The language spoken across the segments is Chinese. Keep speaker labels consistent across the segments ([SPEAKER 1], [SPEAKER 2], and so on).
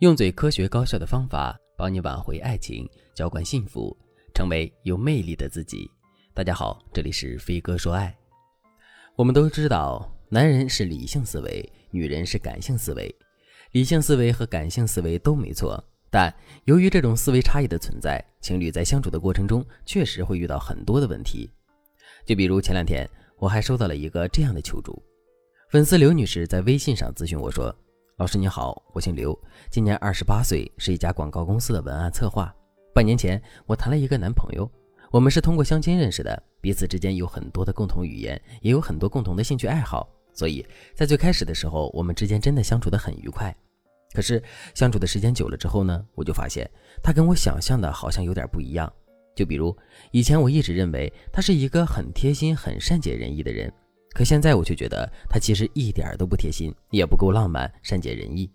[SPEAKER 1] 用最科学高效的方法帮你挽回爱情，浇灌幸福，成为有魅力的自己。大家好，这里是飞哥说爱。我们都知道，男人是理性思维，女人是感性思维。理性思维和感性思维都没错，但由于这种思维差异的存在，情侣在相处的过程中确实会遇到很多的问题。就比如前两天，我还收到了一个这样的求助，粉丝刘女士在微信上咨询我说。老师你好，我姓刘，今年二十八岁，是一家广告公司的文案策划。半年前，我谈了一个男朋友，我们是通过相亲认识的，彼此之间有很多的共同语言，也有很多共同的兴趣爱好，所以在最开始的时候，我们之间真的相处得很愉快。可是相处的时间久了之后呢，我就发现他跟我想象的好像有点不一样。就比如以前我一直认为他是一个很贴心、很善解人意的人。可现在我却觉得他其实一点都不贴心，也不够浪漫、善解人意。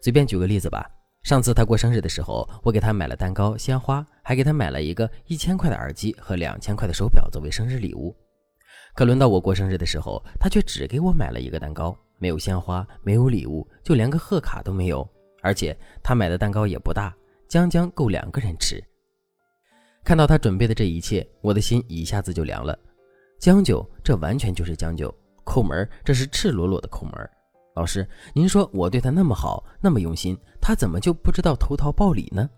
[SPEAKER 1] 随便举个例子吧，上次他过生日的时候，我给他买了蛋糕、鲜花，还给他买了一个一千块的耳机和两千块的手表作为生日礼物。可轮到我过生日的时候，他却只给我买了一个蛋糕，没有鲜花，没有礼物，就连个贺卡都没有。而且他买的蛋糕也不大，将将够两个人吃。看到他准备的这一切，我的心一下子就凉了。将就，这完全就是将就；抠门，这是赤裸裸的抠门。老师，您说我对他那么好，那么用心，他怎么就不知道投桃报李呢？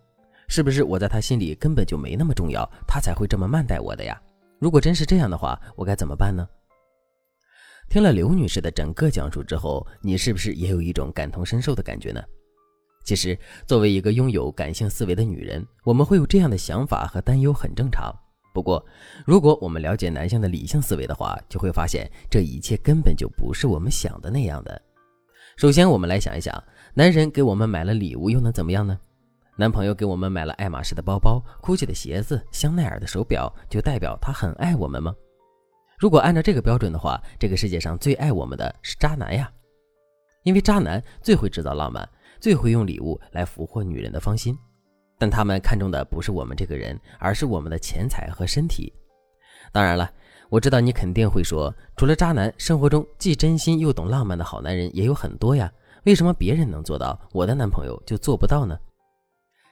[SPEAKER 1] 是不是我在他心里根本就没那么重要，他才会这么慢待我的呀？如果真是这样的话，我该怎么办呢？听了刘女士的整个讲述之后，你是不是也有一种感同身受的感觉呢？其实，作为一个拥有感性思维的女人，我们会有这样的想法和担忧，很正常。不过，如果我们了解男性的理性思维的话，就会发现这一切根本就不是我们想的那样的。首先，我们来想一想，男人给我们买了礼物又能怎么样呢？男朋友给我们买了爱马仕的包包、GUCCI 的鞋子、香奈儿的手表，就代表他很爱我们吗？如果按照这个标准的话，这个世界上最爱我们的是渣男呀，因为渣男最会制造浪漫，最会用礼物来俘获女人的芳心。但他们看中的不是我们这个人，而是我们的钱财和身体。当然了，我知道你肯定会说，除了渣男，生活中既真心又懂浪漫的好男人也有很多呀。为什么别人能做到，我的男朋友就做不到呢？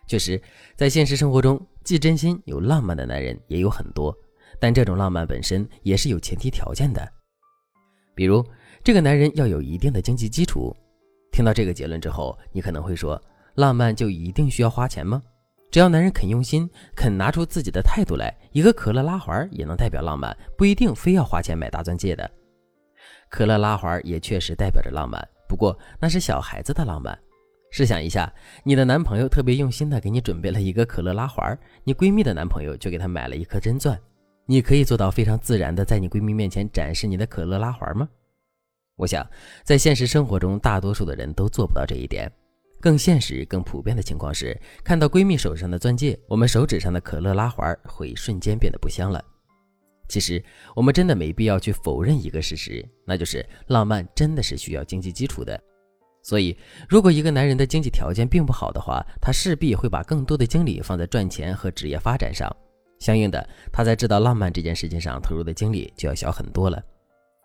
[SPEAKER 1] 确实，在现实生活中，既真心又浪漫的男人也有很多，但这种浪漫本身也是有前提条件的。比如，这个男人要有一定的经济基础。听到这个结论之后，你可能会说，浪漫就一定需要花钱吗？只要男人肯用心，肯拿出自己的态度来，一个可乐拉环也能代表浪漫，不一定非要花钱买大钻戒的。可乐拉环也确实代表着浪漫，不过那是小孩子的浪漫。试想一下，你的男朋友特别用心的给你准备了一个可乐拉环，你闺蜜的男朋友就给她买了一颗真钻，你可以做到非常自然的在你闺蜜面前展示你的可乐拉环吗？我想，在现实生活中，大多数的人都做不到这一点。更现实、更普遍的情况是，看到闺蜜手上的钻戒，我们手指上的可乐拉环会瞬间变得不香了。其实，我们真的没必要去否认一个事实，那就是浪漫真的是需要经济基础的。所以，如果一个男人的经济条件并不好的话，他势必会把更多的精力放在赚钱和职业发展上，相应的，他在制造浪漫这件事情上投入的精力就要小很多了。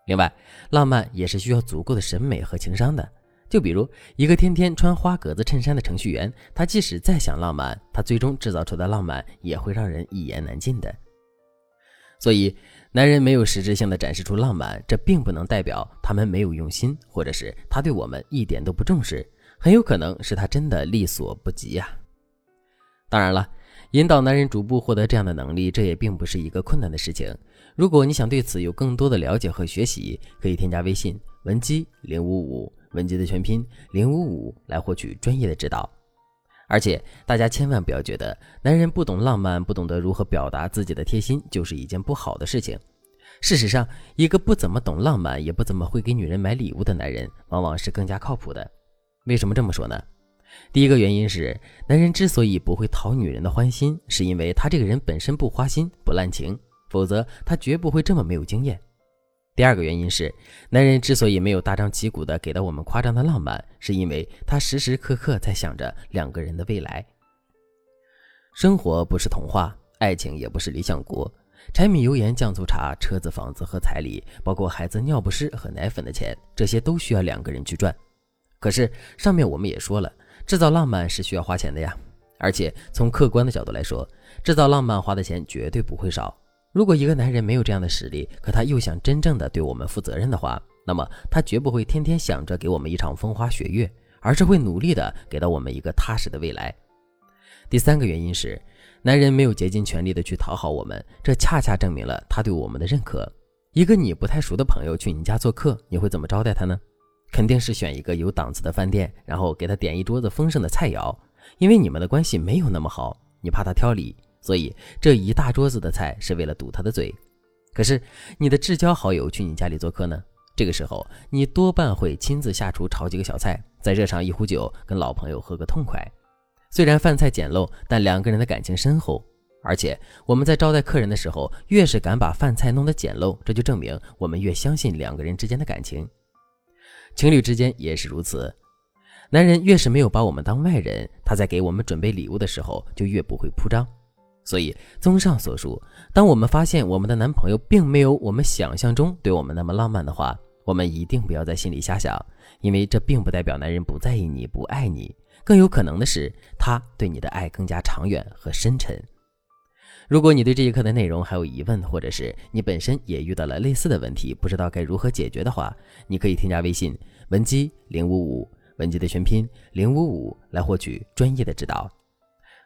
[SPEAKER 1] 另外，浪漫也是需要足够的审美和情商的。就比如一个天天穿花格子衬衫的程序员，他即使再想浪漫，他最终制造出的浪漫也会让人一言难尽的。所以，男人没有实质性的展示出浪漫，这并不能代表他们没有用心，或者是他对我们一点都不重视，很有可能是他真的力所不及呀。当然了，引导男人逐步获得这样的能力，这也并不是一个困难的事情。如果你想对此有更多的了解和学习，可以添加微信文姬零五五。文姬的全拼零五五来获取专业的指导，而且大家千万不要觉得男人不懂浪漫，不懂得如何表达自己的贴心就是一件不好的事情。事实上，一个不怎么懂浪漫，也不怎么会给女人买礼物的男人，往往是更加靠谱的。为什么这么说呢？第一个原因是，男人之所以不会讨女人的欢心，是因为他这个人本身不花心、不滥情，否则他绝不会这么没有经验。第二个原因是，男人之所以没有大张旗鼓的给到我们夸张的浪漫，是因为他时时刻刻在想着两个人的未来。生活不是童话，爱情也不是理想国。柴米油盐酱醋茶、车子房子和彩礼，包括孩子尿不湿和奶粉的钱，这些都需要两个人去赚。可是上面我们也说了，制造浪漫是需要花钱的呀，而且从客观的角度来说，制造浪漫花的钱绝对不会少。如果一个男人没有这样的实力，可他又想真正的对我们负责任的话，那么他绝不会天天想着给我们一场风花雪月，而是会努力的给到我们一个踏实的未来。第三个原因是，男人没有竭尽全力的去讨好我们，这恰恰证明了他对我们的认可。一个你不太熟的朋友去你家做客，你会怎么招待他呢？肯定是选一个有档次的饭店，然后给他点一桌子丰盛的菜肴。因为你们的关系没有那么好，你怕他挑理，所以这一大桌子的菜是为了堵他的嘴。可是你的至交好友去你家里做客呢？这个时候你多半会亲自下厨炒几个小菜，再热上一壶酒，跟老朋友喝个痛快。虽然饭菜简陋，但两个人的感情深厚。而且我们在招待客人的时候，越是敢把饭菜弄得简陋，这就证明我们越相信两个人之间的感情。情侣之间也是如此。男人越是没有把我们当外人，他在给我们准备礼物的时候就越不会铺张。所以，综上所述，当我们发现我们的男朋友并没有我们想象中对我们那么浪漫的话，我们一定不要在心里瞎想，因为这并不代表男人不在意你、不爱你，更有可能的是他对你的爱更加长远和深沉。如果你对这一课的内容还有疑问，或者是你本身也遇到了类似的问题，不知道该如何解决的话，你可以添加微信文姬零五五，文姬的全拼零五五，来获取专业的指导。